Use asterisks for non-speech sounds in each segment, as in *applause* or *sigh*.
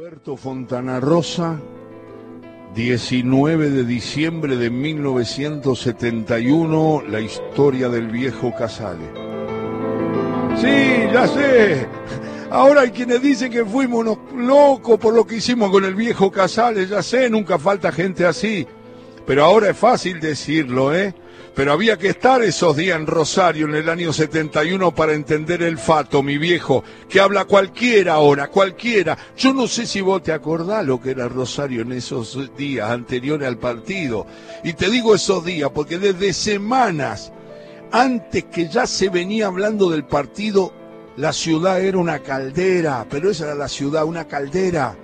Roberto Fontana Rosa, 19 de diciembre de 1971, la historia del viejo Casale. Sí, ya sé. Ahora hay quienes dicen que fuimos unos locos por lo que hicimos con el viejo Casale, ya sé, nunca falta gente así. Pero ahora es fácil decirlo, ¿eh? Pero había que estar esos días en Rosario en el año 71 para entender el fato, mi viejo, que habla cualquiera ahora, cualquiera. Yo no sé si vos te acordás lo que era Rosario en esos días anteriores al partido. Y te digo esos días porque desde semanas antes que ya se venía hablando del partido, la ciudad era una caldera, pero esa era la ciudad, una caldera.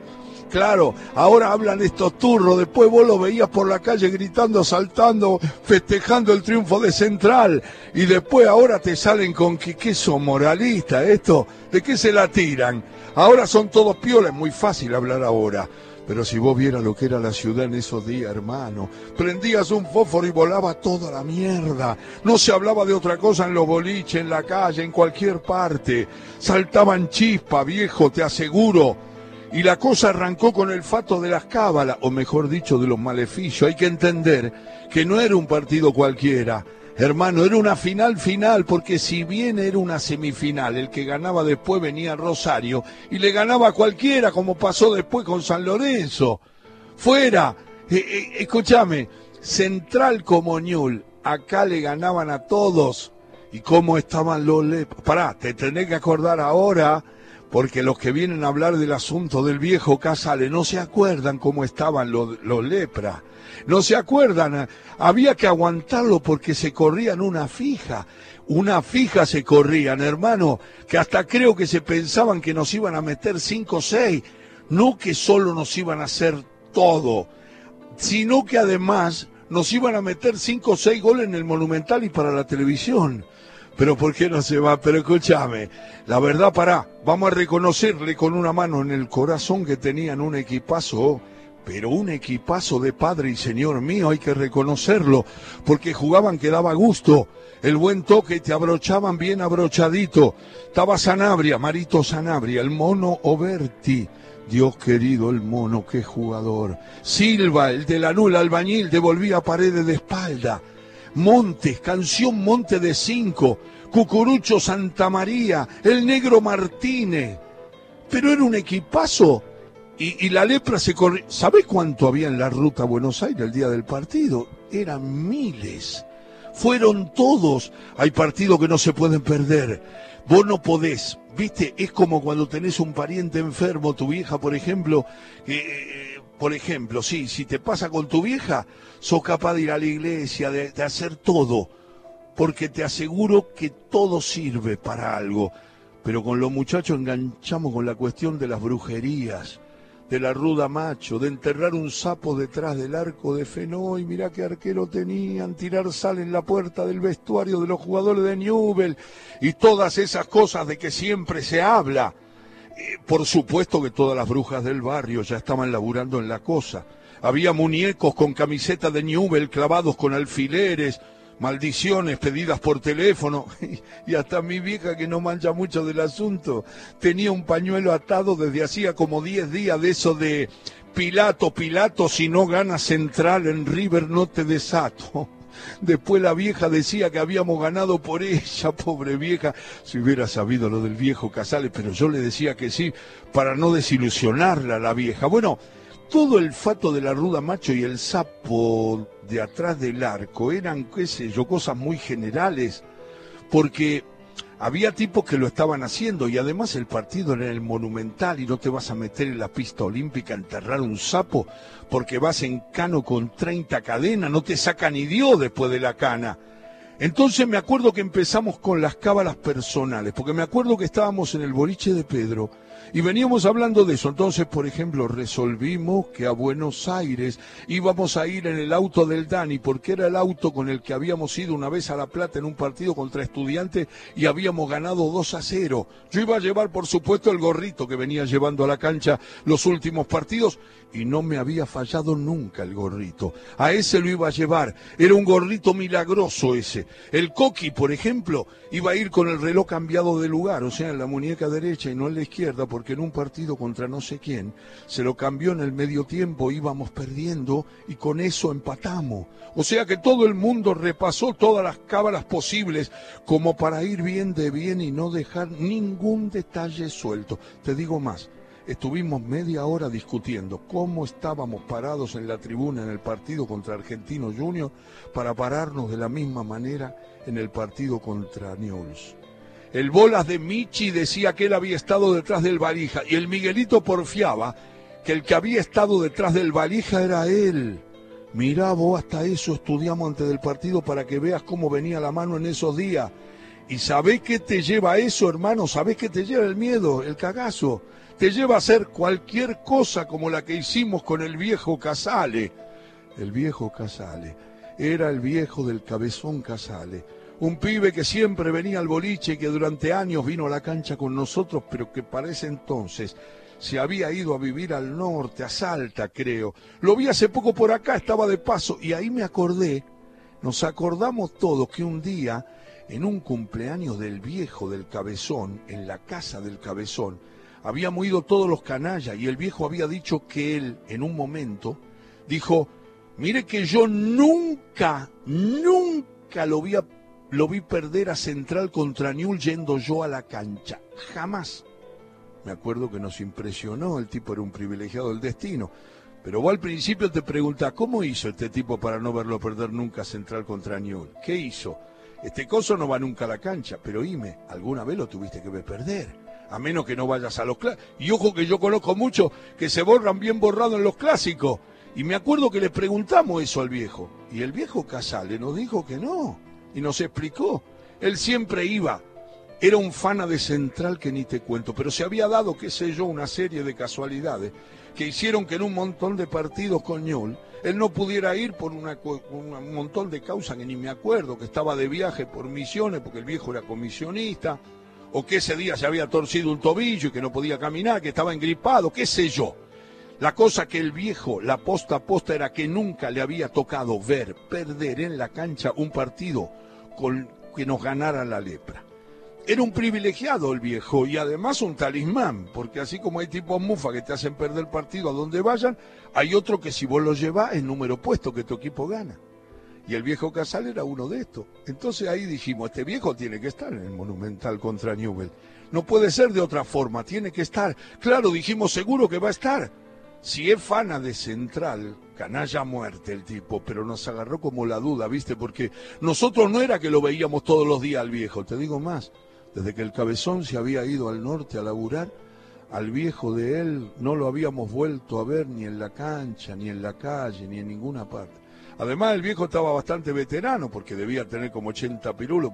Claro, ahora hablan estos turros, después vos lo veías por la calle gritando, saltando, festejando el triunfo de Central, y después ahora te salen con que, ¿qué son moralistas esto? ¿De qué se la tiran? Ahora son todos piolas, es muy fácil hablar ahora. Pero si vos vieras lo que era la ciudad en esos días, hermano, prendías un fósforo y volaba toda la mierda. No se hablaba de otra cosa en los boliches, en la calle, en cualquier parte. Saltaban chispa, viejo, te aseguro. Y la cosa arrancó con el fato de las cábalas, o mejor dicho, de los maleficios. Hay que entender que no era un partido cualquiera. Hermano, era una final final, porque si bien era una semifinal, el que ganaba después venía Rosario y le ganaba a cualquiera, como pasó después con San Lorenzo. Fuera, eh, eh, escúchame, Central como Ñul, acá le ganaban a todos. ¿Y cómo estaban los lepos? Pará, te tenés que acordar ahora porque los que vienen a hablar del asunto del viejo Casale no se acuerdan cómo estaban los, los lepras, no se acuerdan, había que aguantarlo porque se corrían una fija, una fija se corrían, hermano, que hasta creo que se pensaban que nos iban a meter cinco o seis, no que solo nos iban a hacer todo, sino que además nos iban a meter cinco o seis goles en el Monumental y para la televisión pero ¿por qué no se va? Pero escúchame, la verdad, para, vamos a reconocerle con una mano en el corazón que tenían un equipazo, pero un equipazo de padre y señor mío, hay que reconocerlo, porque jugaban que daba gusto, el buen toque, te abrochaban bien abrochadito. Estaba Sanabria, Marito Sanabria, el mono Oberti. Dios querido, el mono, qué jugador. Silva, el de la nula albañil, devolvía paredes de espalda. Montes, canción Monte de Cinco, Cucurucho Santa María, el Negro Martínez. Pero era un equipazo. Y, la lepra se corrió. ¿Sabés cuánto había en la ruta a Buenos Aires el día del partido? Eran miles. Fueron todos. Hay partidos que no se pueden perder. Vos no podés. Viste, es como cuando tenés un pariente enfermo, tu vieja, por ejemplo, eh, por ejemplo, sí, si te pasa con tu vieja, sos capaz de ir a la iglesia, de, hacer todo, porque te aseguro que todo sirve para algo. Pero con los muchachos enganchamos con la cuestión de las brujerías, de la ruda macho, de enterrar un sapo detrás del arco de Fenoy, mirá qué arquero tenían, tirar sal en la puerta del vestuario de los jugadores de Newell y todas esas cosas de que siempre se habla. Por supuesto que todas las brujas del barrio ya estaban laburando en la cosa. Había muñecos con camiseta de Newell clavados con alfileres, maldiciones pedidas por teléfono, *laughs* y hasta mi vieja que no mancha mucho del asunto, tenía un pañuelo atado desde hacía como 10 días de eso de Pilato, Pilato, si no gana central en River no te desato. Después la vieja decía que habíamos ganado por ella, *laughs* pobre vieja. Si hubiera sabido lo del viejo Casales, pero yo le decía que sí, para no desilusionarla la vieja. Bueno, todo el fato de la ruda macho y el sapo de atrás del arco eran, qué sé yo, cosas muy generales, porque había tipos que lo estaban haciendo y además el partido era el Monumental y no te vas a meter en la pista olímpica a enterrar un sapo porque vas en cano con 30 cadenas, no te saca ni Dios después de la cana. Entonces me acuerdo que empezamos con las cábalas personales, porque me acuerdo que estábamos en el boliche de Pedro y veníamos hablando de eso. Entonces, por ejemplo, resolvimos que a Buenos Aires íbamos a ir en el auto del Dani, porque era el auto con el que habíamos ido una vez a La Plata en un partido contra estudiantes y habíamos ganado 2 a 0. Yo iba a llevar, por supuesto, el gorrito que venía llevando a la cancha los últimos partidos y no me había fallado nunca el gorrito. A ese lo iba a llevar. Era un gorrito milagroso ese. El coqui, por ejemplo, iba a ir con el reloj cambiado de lugar, o sea, en la muñeca derecha y no en la izquierda porque en un partido contra no sé quién se lo cambió en el medio tiempo, íbamos perdiendo y con eso empatamos. O sea que todo el mundo repasó todas las cábalas posibles como para ir bien de bien y no dejar ningún detalle suelto. Te digo más, estuvimos media hora discutiendo cómo estábamos parados en la tribuna en el partido contra Argentino Junior para pararnos de la misma manera en el partido contra Newell's. El bolas de Michi decía que él había estado detrás del valija y el Miguelito porfiaba que el que había estado detrás del valija era él. Mirá vos, hasta eso estudiamos antes del partido para que veas cómo venía la mano en esos días. ¿Y sabés qué te lleva eso, hermano? ¿Sabés qué te lleva el miedo, el cagazo? Te lleva a hacer cualquier cosa como la que hicimos con el viejo Casale. El viejo Casale. Era el viejo del cabezón Casale. Un pibe que siempre venía al boliche y que durante años vino a la cancha con nosotros, pero que para ese entonces se había ido a vivir al norte, a Salta, creo. Lo vi hace poco por acá, estaba de paso, y ahí me acordé, nos acordamos todos que un día en un cumpleaños del viejo del cabezón, en la casa del cabezón, habíamos ido todos los canallas y el viejo había dicho que él, en un momento, dijo, mire que yo nunca, nunca lo vi, lo vi perder a Central contra Newell yendo yo a la cancha. Jamás. Me acuerdo que nos impresionó, el tipo era un privilegiado del destino. Pero vos al principio te preguntas, ¿cómo hizo este tipo para no verlo perder nunca Central contra Newell? ¿Qué hizo? Este coso no va nunca a la cancha, pero dime, ¿alguna vez lo tuviste que ver perder? A menos que no vayas a los clásicos. Y ojo que yo conozco muchos que se borran bien borrados en los clásicos. Y me acuerdo que le preguntamos eso al viejo. Y el viejo Casale nos dijo que no. Y nos explicó. Él siempre iba. Era un fana de Central que ni te cuento. Pero se había dado, qué sé yo, una serie de casualidades que hicieron que en un montón de partidos con Ñol él no pudiera ir por un montón de causas que ni me acuerdo, que estaba de viaje por misiones porque el viejo era comisionista, o que ese día se había torcido un tobillo y que no podía caminar, que estaba engripado, qué sé yo. La cosa que el viejo, la posta a posta, era que nunca le había tocado ver perder en la cancha un partido que nos ganara la lepra era un privilegiado el viejo y además un talismán, porque así como hay tipos mufa que te hacen perder el partido a donde vayan, hay otro que si vos lo llevas es número puesto que tu equipo gana. Y el viejo Casal era uno de estos. Entonces ahí dijimos, este viejo tiene que estar en el Monumental contra Newell. No puede ser de otra forma, tiene que estar. Claro, dijimos, seguro que va a estar. Si es fana de Central, canalla muerte el tipo, pero nos agarró como la duda, ¿viste? Porque nosotros no era que lo veíamos todos los días al viejo, te digo más desde que el cabezón se había ido al norte a laburar, al viejo de él no lo habíamos vuelto a ver ni en la cancha, ni en la calle, ni en ninguna parte. Además, el viejo estaba bastante veterano, porque debía tener como 80 pirulos,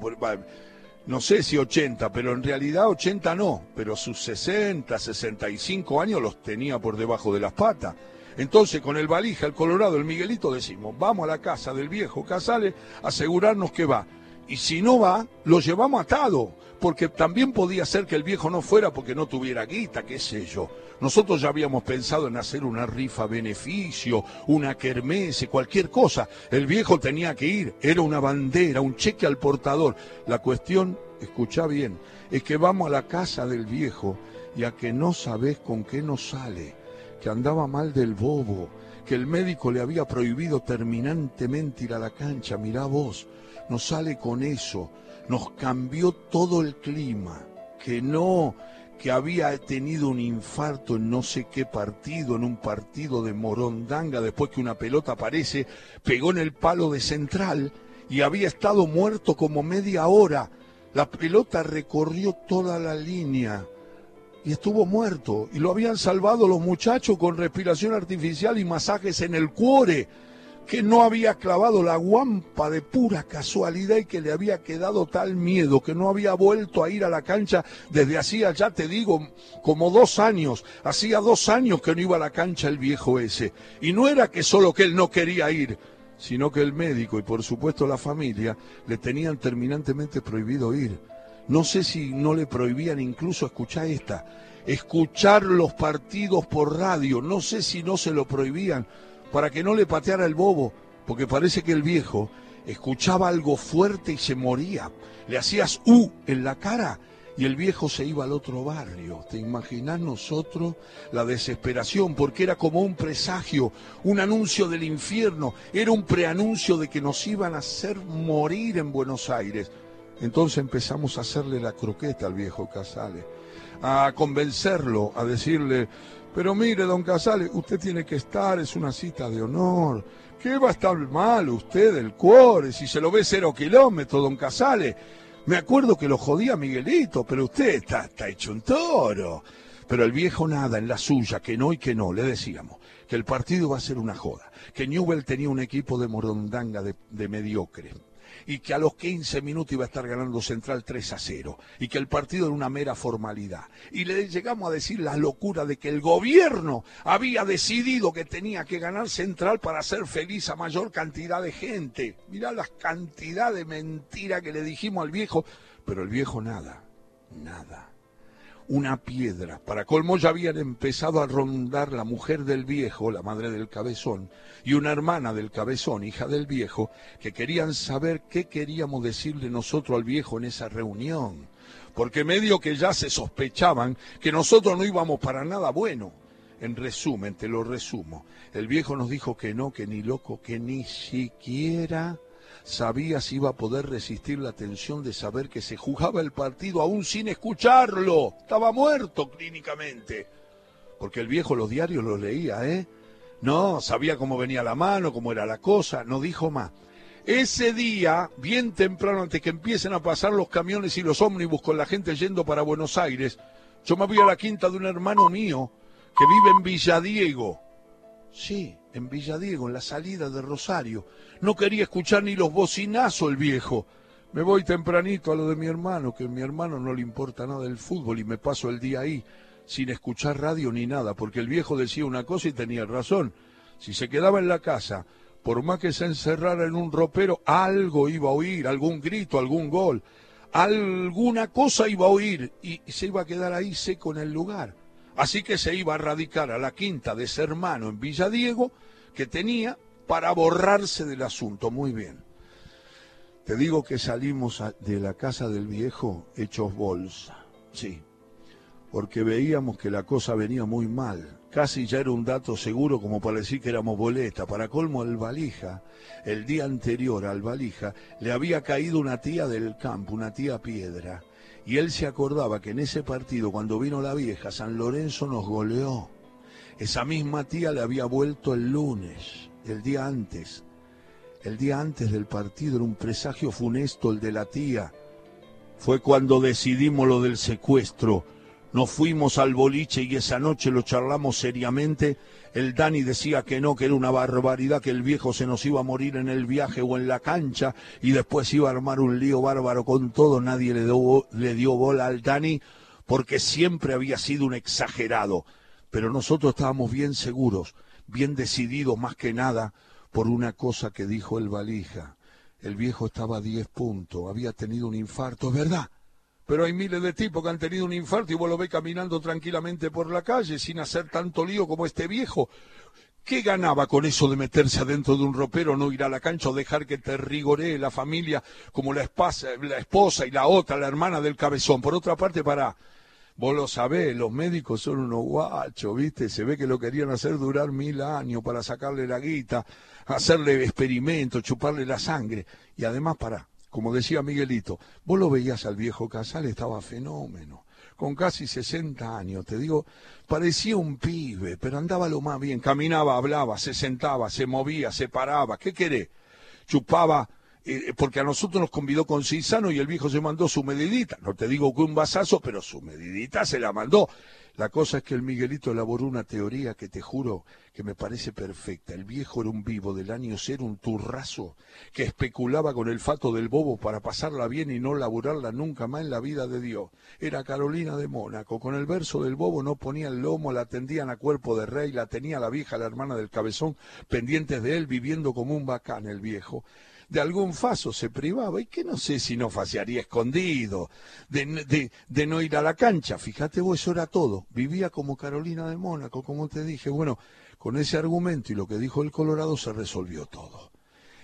no sé si 80, pero en realidad 80 no, pero sus 60, 65 años los tenía por debajo de las patas. Entonces, con el valija, el colorado, el Miguelito, decimos, vamos a la casa del viejo Casale a asegurarnos que va. Y si no va, lo llevamos atado porque también podía ser que el viejo no fuera porque no tuviera guita, qué sé yo. Nosotros ya habíamos pensado en hacer una rifa beneficio, una kermesse, cualquier cosa. El viejo tenía que ir, era una bandera, un cheque al portador. La cuestión, escucha bien, es que vamos a la casa del viejo y a que no sabes con qué nos sale, que andaba mal del bobo, que el médico le había prohibido terminantemente ir a la cancha, mirá vos, nos sale con eso nos cambió todo el clima, que no, que había tenido un infarto en no sé qué partido, en un partido de Morondanga, después que una pelota aparece, pegó en el palo de central y había estado muerto como media hora. La pelota recorrió toda la línea y estuvo muerto. Y lo habían salvado los muchachos con respiración artificial y masajes en el cuore que no había clavado la guampa de pura casualidad y que le había quedado tal miedo que no había vuelto a ir a la cancha desde hacía, ya te digo, como dos años. Hacía dos años que no iba a la cancha el viejo ese. Y no era que solo que él no quería ir, sino que el médico y por supuesto la familia le tenían terminantemente prohibido ir. No sé si no le prohibían incluso escuchar esta, escuchar los partidos por radio. No sé si no se lo prohibían para que no le pateara el bobo, porque parece que el viejo escuchaba algo fuerte y se moría. Le hacías U en la cara y el viejo se iba al otro barrio. ¿Te imaginas nosotros la desesperación? Porque era como un presagio, un anuncio del infierno, era un preanuncio de que nos iban a hacer morir en Buenos Aires. Entonces empezamos a hacerle la croqueta al viejo Casale, a convencerlo, a decirle, pero mire, don Casale, usted tiene que estar, es una cita de honor. ¿Qué va a estar mal usted del cuore si se lo ve cero kilómetros, don Casale? Me acuerdo que lo jodía Miguelito, pero usted está, está hecho un toro. Pero el viejo nada en la suya, que no y que no, le decíamos, que el partido va a ser una joda, que Newell tenía un equipo de morondanga de, de mediocre, y que a los 15 minutos iba a estar ganando Central 3 a 0 y que el partido era una mera formalidad. Y le llegamos a decir la locura de que el gobierno había decidido que tenía que ganar Central para hacer feliz a mayor cantidad de gente. Mirá la cantidad de mentira que le dijimos al viejo, pero el viejo nada, nada una piedra. Para colmo ya habían empezado a rondar la mujer del viejo, la madre del cabezón, y una hermana del cabezón, hija del viejo, que querían saber qué queríamos decirle nosotros al viejo en esa reunión. Porque medio que ya se sospechaban que nosotros no íbamos para nada bueno. En resumen, te lo resumo, el viejo nos dijo que no, que ni loco, que ni siquiera sabía si iba a poder resistir la tensión de saber que se jugaba el partido aún sin escucharlo. Estaba muerto clínicamente. Porque el viejo los diarios los leía, ¿eh? No, sabía cómo venía la mano, cómo era la cosa, no dijo más. Ese día, bien temprano, antes que empiecen a pasar los camiones y los ómnibus con la gente yendo para Buenos Aires, yo me voy a la quinta de un hermano mío que vive en Villadiego. Sí, en Villadiego, en la salida de Rosario. No quería escuchar ni los bocinazos el viejo. Me voy tempranito a lo de mi hermano, que a mi hermano no le importa nada del fútbol y me paso el día ahí sin escuchar radio ni nada, porque el viejo decía una cosa y tenía razón. Si se quedaba en la casa, por más que se encerrara en un ropero, algo iba a oír, algún grito, algún gol, alguna cosa iba a oír y se iba a quedar ahí seco en el lugar. Así que se iba a radicar a la quinta de ese hermano en Villadiego que tenía para borrarse del asunto. Muy bien. Te digo que salimos de la casa del viejo hechos bolsa. Sí, porque veíamos que la cosa venía muy mal. Casi ya era un dato seguro como para decir que éramos boleta. Para colmo al valija, el día anterior al valija, le había caído una tía del campo, una tía piedra y él se acordaba que en ese partido, cuando vino la vieja, San Lorenzo nos goleó. Esa misma tía le había vuelto el lunes, el día antes. El día antes del partido era un presagio funesto el de la tía. Fue cuando decidimos lo del secuestro nos fuimos al boliche y esa noche lo charlamos seriamente. El Dani decía que no, que era una barbaridad, que el viejo se nos iba a morir en el viaje o en la cancha y después iba a armar un lío bárbaro con todo. Nadie le dio, le dio bola al Dani porque siempre había sido un exagerado. Pero nosotros estábamos bien seguros, bien decididos más que nada por una cosa que dijo el valija. El viejo estaba a diez puntos, había tenido un infarto, ¿es verdad? pero hay miles de tipos que han tenido un infarto y vos lo ves caminando tranquilamente por la calle sin hacer tanto lío como este viejo. ¿Qué ganaba con eso de meterse adentro de un ropero, no ir a la cancha o dejar que te rigoree la familia como la esposa, la esposa y la otra, la hermana del cabezón? Por otra parte, para, vos lo sabés, los médicos son unos guachos, ¿viste? Se ve que lo querían hacer durar mil años para sacarle la guita, hacerle experimentos, chuparle la sangre. Y además, para, como decía Miguelito, vos lo veías al viejo Casal, estaba fenómeno, con casi 60 años, te digo, parecía un pibe, pero andaba lo más bien, caminaba, hablaba, se sentaba, se movía, se paraba, ¿qué querés? Chupaba, eh, porque a nosotros nos convidó con Cisano y el viejo se mandó su medidita, no te digo que un vasazo, pero su medidita se la mandó. La cosa es que el Miguelito elaboró una teoría que te juro que me parece perfecta. El viejo era un vivo del año cero, un turrazo, que especulaba con el fato del bobo para pasarla bien y no laburarla nunca más en la vida de Dios. Era Carolina de Mónaco. Con el verso del bobo no ponía el lomo, la tendían a cuerpo de rey, la tenía la vieja, la hermana del cabezón, pendientes de él, viviendo como un bacán el viejo de algún faso se privaba y que no sé si no fasearía escondido, de, no ir a la cancha. Fíjate vos, eso era todo. Vivía como Carolina de Mónaco, como te dije. Bueno, con ese argumento y lo que dijo el Colorado se resolvió todo.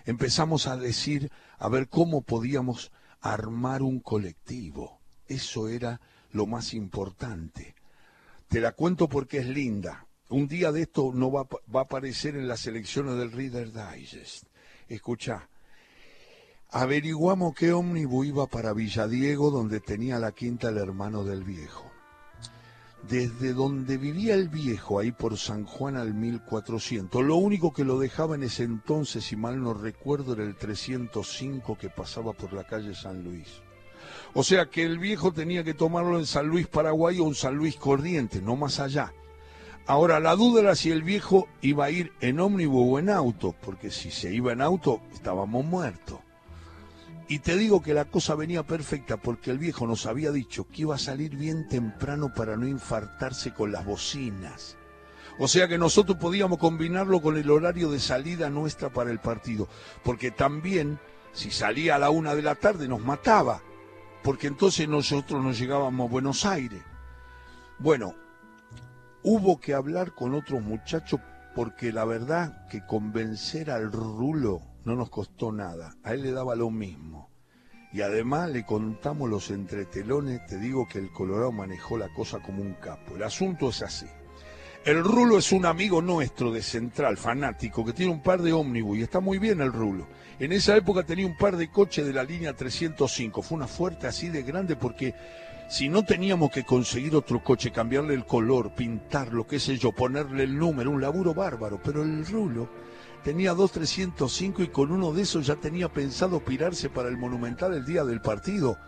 Empezamos a decir, a ver cómo podíamos armar un colectivo. Eso era lo más importante. Te la cuento porque es linda. Un día de esto no va, va a aparecer en las elecciones del Reader Digest. Escucha, averiguamos qué ómnibus iba para Villadiego, donde tenía la quinta el hermano del viejo. Desde donde vivía el viejo, ahí por San Juan al 1400, lo único que lo dejaba en ese entonces, si mal no recuerdo, era el 305 que pasaba por la calle San Luis. O sea que el viejo tenía que tomarlo en San Luis Paraguay o en San Luis Corriente, no más allá. Ahora, la duda era si el viejo iba a ir en ómnibus o en auto, porque si se iba en auto, estábamos muertos. Y te digo que la cosa venía perfecta porque el viejo nos había dicho que iba a salir bien temprano para no infartarse con las bocinas. O sea que nosotros podíamos combinarlo con el horario de salida nuestra para el partido. Porque también, si salía a la una de la tarde, nos mataba. Porque entonces nosotros nos llegábamos a Buenos Aires. Bueno, hubo que hablar con otros muchachos porque la verdad que convencer al rulo no nos costó nada, a él le daba lo mismo. Y además le contamos los entretelones, te digo que el Colorado manejó la cosa como un capo. El asunto es así. El Rulo es un amigo nuestro de Central, fanático, que tiene un par de ómnibus y está muy bien el Rulo. En esa época tenía un par de coches de la línea 305. Fue una fuerte así de grande porque si no teníamos que conseguir otro coche, cambiarle el color, pintarlo, qué sé yo, ponerle el número, un laburo bárbaro, pero el Rulo tenía dos 305 y con uno de esos ya tenía pensado pirarse para el Monumental el día del partido.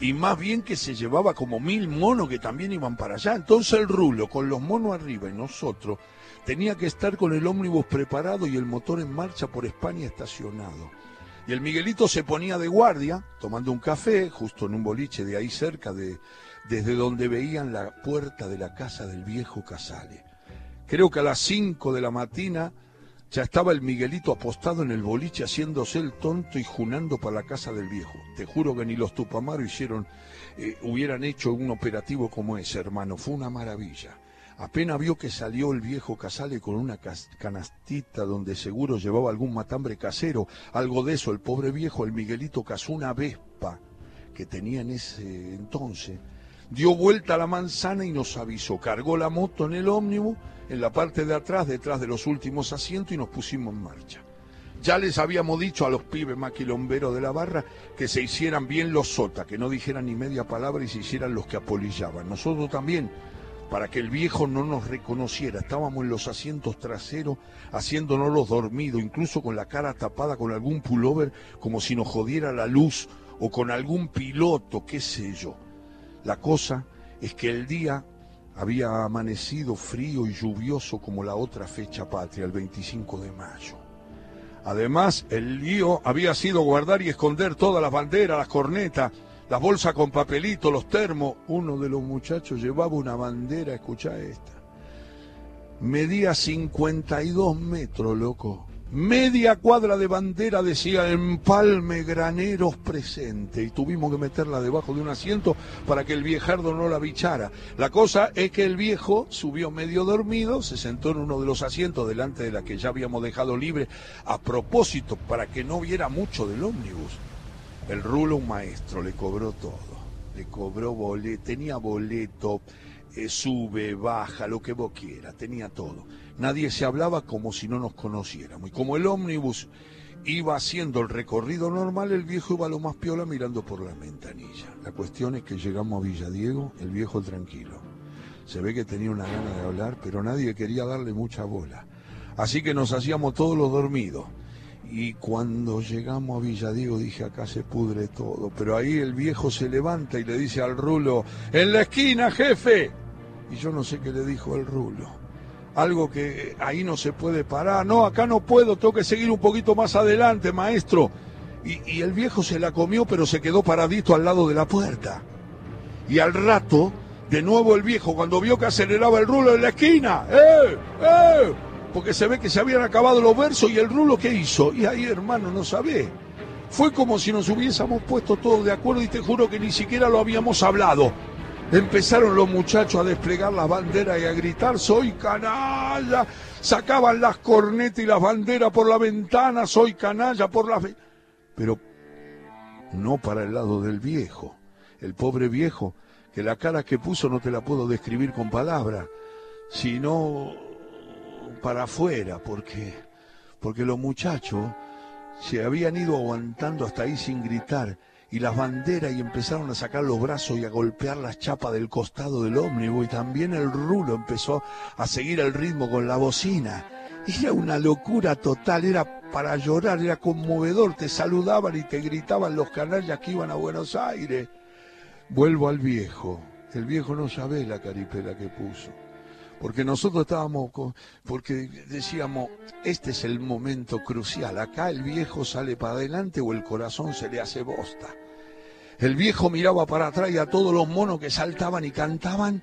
Y más bien que se llevaba como mil monos que también iban para allá. Entonces el rulo, con los monos arriba y nosotros, tenía que estar con el ómnibus preparado y el motor en marcha por España estacionado. Y el Miguelito se ponía de guardia, tomando un café, justo en un boliche de ahí cerca, de, desde donde veían la puerta de la casa del viejo Casale. Creo que a las cinco de la mañana ya estaba el Miguelito apostado en el boliche haciéndose el tonto y junando para la casa del viejo. Te juro que ni los Tupamaro hicieron, eh, hubieran hecho un operativo como ese, hermano. Fue una maravilla. Apenas vio que salió el viejo Casale con una canastita donde seguro llevaba algún matambre casero, algo de eso, el pobre viejo, el Miguelito cazó una vespa que tenía en ese entonces, dio vuelta a la manzana y nos avisó, cargó la moto en el ómnibus en la parte de atrás, detrás de los últimos asientos y nos pusimos en marcha. Ya les habíamos dicho a los pibes maquilomberos de la barra que se hicieran bien los sotas, que no dijeran ni media palabra y se hicieran los que apolillaban. Nosotros también, para que el viejo no nos reconociera, estábamos en los asientos traseros haciéndonos los dormidos, incluso con la cara tapada con algún pullover, como si nos jodiera la luz, o con algún piloto, qué sé yo. La cosa es que el día había amanecido frío y lluvioso como la otra fecha patria, el 25 de mayo. Además, el lío había sido guardar y esconder todas las banderas, las cornetas, las bolsas con papelito, los termos. Uno de los muchachos llevaba una bandera, escucha esta. Medía 52 metros, loco. Media cuadra de bandera decía empalme graneros presente y tuvimos que meterla debajo de un asiento para que el viejardo no la bichara. La cosa es que el viejo subió medio dormido, se sentó en uno de los asientos delante de la que ya habíamos dejado libre a propósito para que no viera mucho del ómnibus. El rulo un maestro le cobró todo, le cobró boleto, tenía boleto, eh, sube, baja, lo que vos quieras, tenía todo. Nadie se hablaba como si no nos conociéramos. Y como el ómnibus iba haciendo el recorrido normal, el viejo iba a lo más piola mirando por la ventanilla. La cuestión es que llegamos a Villadiego, el viejo tranquilo. Se ve que tenía una gana de hablar, pero nadie quería darle mucha bola. Así que nos hacíamos todos los dormidos. Y cuando llegamos a Villadiego dije, acá se pudre todo. Pero ahí el viejo se levanta y le dice al rulo, en la esquina, jefe. Y yo no sé qué le dijo el rulo algo que ahí no se puede parar. No, acá no puedo, tengo que seguir un poquito más adelante, maestro. Y, el viejo se la comió, pero se quedó paradito al lado de la puerta. Y al rato, de nuevo el viejo, cuando vio que aceleraba el rulo en la esquina, ¡eh! ¡eh! Porque se ve que se habían acabado los versos y el rulo, ¿qué hizo? Y ahí, hermano, no sabe. Fue como si nos hubiésemos puesto todos de acuerdo y te juro que ni siquiera lo habíamos hablado. Empezaron los muchachos a desplegar las banderas y a gritar, soy canalla. Sacaban las cornetas y las banderas por la ventana, soy canalla por la... Pero no para el lado del viejo. el pobre viejo, que la cara que puso no te la puedo describir con palabras, sino para afuera, porque, porque los muchachos se habían ido aguantando hasta ahí sin gritar y las banderas y empezaron a sacar los brazos y a golpear las chapas del costado del ómnibus y también el rulo empezó a seguir el ritmo con la bocina. Era una locura total, era para llorar, era conmovedor, te saludaban y te gritaban los canallas que iban a Buenos Aires. Vuelvo al viejo, el viejo no sabe la caripela que puso porque nosotros estábamos, porque decíamos, este es el momento crucial, acá el viejo sale para adelante o el corazón se le hace bosta. El viejo miraba para atrás y a todos los monos que saltaban y cantaban,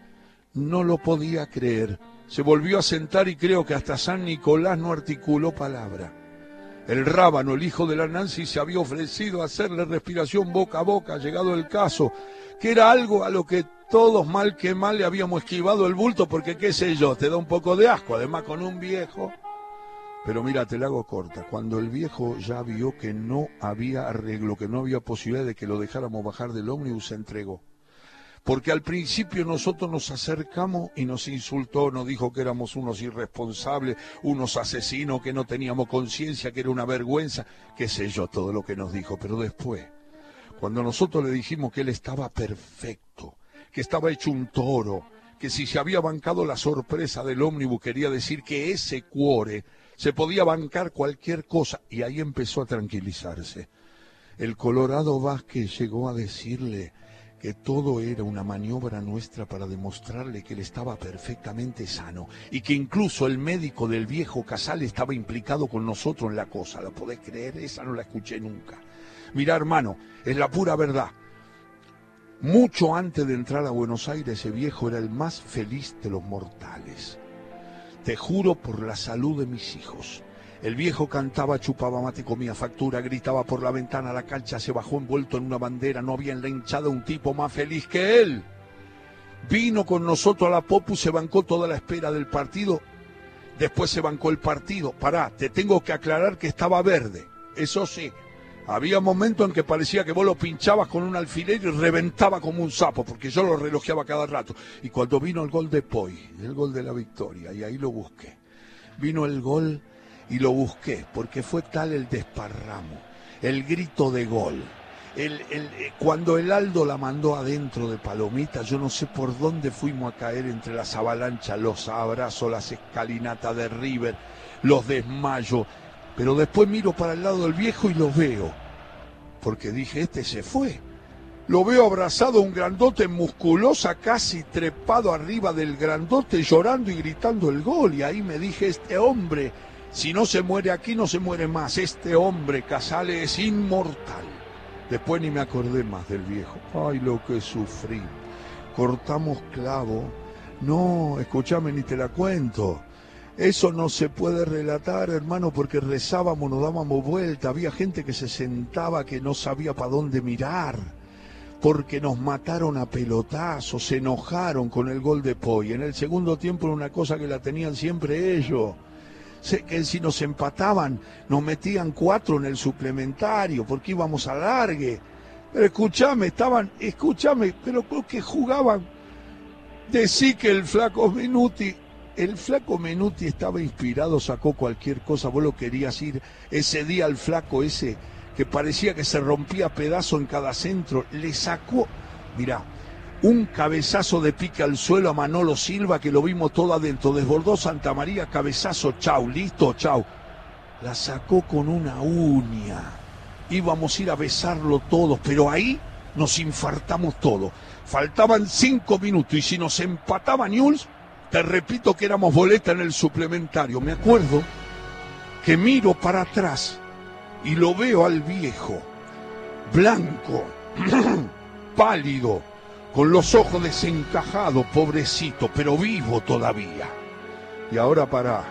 no lo podía creer. Se volvió a sentar y creo que hasta San Nicolás no articuló palabra. El rábano, el hijo de la Nancy, se había ofrecido a hacerle respiración boca a boca, llegado el caso, que era algo a lo que todos mal que mal le habíamos esquivado el bulto porque qué sé yo, te da un poco de asco, además con un viejo. Pero mira, te la hago corta. Cuando el viejo ya vio que no había arreglo, que no había posibilidad de que lo dejáramos bajar del ómnibus, se entregó. Porque al principio nosotros nos acercamos y nos insultó, nos dijo que éramos unos irresponsables, unos asesinos, que no teníamos conciencia, que era una vergüenza, qué sé yo, todo lo que nos dijo. Pero después, cuando nosotros le dijimos que él estaba perfecto, que estaba hecho un toro, que si se había bancado la sorpresa del ómnibus quería decir que ese cuore se podía bancar cualquier cosa y ahí empezó a tranquilizarse. El Colorado Vázquez llegó a decirle que todo era una maniobra nuestra para demostrarle que él estaba perfectamente sano y que incluso el médico del viejo Casal estaba implicado con nosotros en la cosa. ¿La podés creer? Esa no la escuché nunca. Mira, hermano, es la pura verdad. Mucho antes de entrar a Buenos Aires, ese viejo era el más feliz de los mortales. Te juro por la salud de mis hijos. El viejo cantaba, chupaba mate, comía factura, gritaba por la ventana, la cancha se bajó envuelto en una bandera, no había en la hinchada un tipo más feliz que él. Vino con nosotros a la Popu, se bancó toda la espera del partido, después se bancó el partido. Pará, te tengo que aclarar que estaba verde, eso sí, había momentos en que parecía que vos lo pinchabas con un alfiler y reventaba como un sapo, porque yo lo relojeaba cada rato. Y cuando vino el gol de Poi, el gol de la victoria, y ahí lo busqué. Vino el gol y lo busqué, porque fue tal el desparramo, el grito de gol. El, eh, cuando el Aldo la mandó adentro de Palomita, yo no sé por dónde fuimos a caer entre las avalanchas, los abrazos, las escalinatas de River, los desmayos, pero después miro para el lado del viejo y lo veo. Porque dije, este se fue. Lo veo abrazado a un grandote musculosa, casi trepado arriba del grandote, llorando y gritando el gol. Y ahí me dije, este hombre, si no se muere aquí, no se muere más. Este hombre, Casale, es inmortal. Después ni me acordé más del viejo. Ay, lo que sufrí. Cortamos clavo. No, escúchame, ni te la cuento. Eso no se puede relatar, hermano, porque rezábamos, nos dábamos vuelta, había gente que se sentaba que no sabía para dónde mirar, porque nos mataron a pelotazos, se enojaron con el gol de Poy. En el segundo tiempo era una cosa que la tenían siempre ellos. que si nos empataban, nos metían cuatro en el suplementario, porque íbamos a largue. Pero escúchame, estaban, escúchame, pero creo que jugaban. Decí que el flaco Minuti el flaco Menuti estaba inspirado, sacó cualquier cosa, vos lo querías ir ese día al flaco ese que parecía que se rompía pedazo en cada centro, le sacó, mirá, un cabezazo de pique al suelo a Manolo Silva que lo vimos todo adentro, desbordó Santa María, cabezazo, chau, listo, chau. La sacó con una uña. Íbamos a ir a besarlo todos, pero ahí nos infartamos todos. Faltaban cinco minutos y si nos empataba Newell's, te repito que éramos boleta en el suplementario. Me acuerdo que miro para atrás y lo veo al viejo, blanco, *clears throat* pálido, con los ojos desencajados, pobrecito, pero vivo todavía. Y ahora para,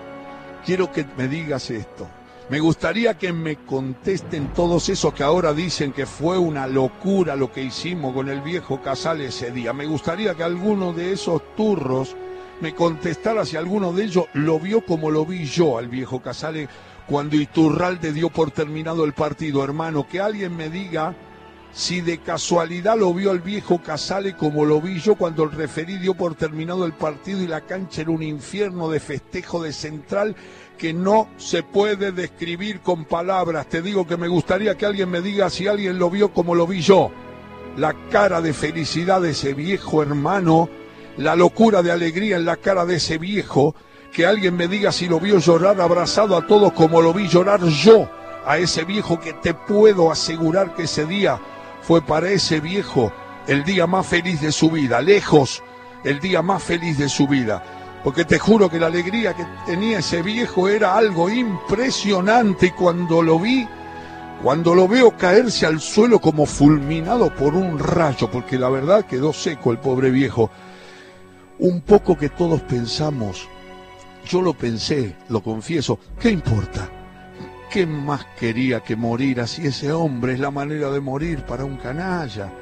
quiero que me digas esto. Me gustaría que me contesten todos esos que ahora dicen que fue una locura lo que hicimos con el viejo Casal ese día. Me gustaría que alguno de esos turros me contestara si alguno de ellos lo vio como lo vi yo al viejo Casale cuando Iturralde dio por terminado el partido, hermano, que alguien me diga si de casualidad lo vio el viejo Casale como lo vi yo cuando el referí dio por terminado el partido y la cancha era un infierno de festejo de central que no se puede describir con palabras. Te digo que me gustaría que alguien me diga si alguien lo vio como lo vi yo. La cara de felicidad de ese viejo hermano, la locura de alegría en la cara de ese viejo, que alguien me diga si lo vio llorar abrazado a todos como lo vi llorar yo a ese viejo que te puedo asegurar que ese día fue para ese viejo el día más feliz de su vida, lejos el día más feliz de su vida. Porque te juro que la alegría que tenía ese viejo era algo impresionante y cuando lo vi, cuando lo veo caerse al suelo como fulminado por un rayo, porque la verdad quedó seco el pobre viejo, un poco que todos pensamos, yo lo pensé, lo confieso, ¿qué importa? ¿Qué más quería que morir así ese hombre? Es la manera de morir para un canalla.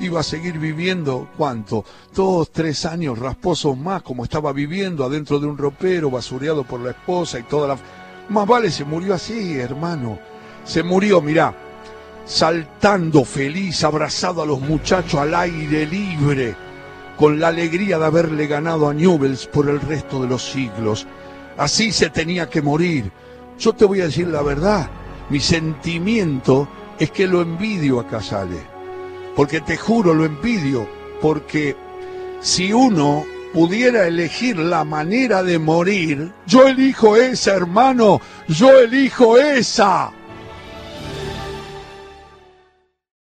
Iba a seguir viviendo, ¿cuánto? Dos, tres años rasposos más, como estaba viviendo adentro de un ropero, basureado por la esposa y toda la... Más vale se murió así, hermano. Se murió, mirá, saltando feliz, abrazado a los muchachos al aire libre, con la alegría de haberle ganado a Newells por el resto de los siglos. Así se tenía que morir. Yo te voy a decir la verdad, mi sentimiento es que lo envidio a Casale, porque te juro lo envidio, porque si uno pudiera elegir la manera de morir, yo elijo esa, hermano, yo elijo esa.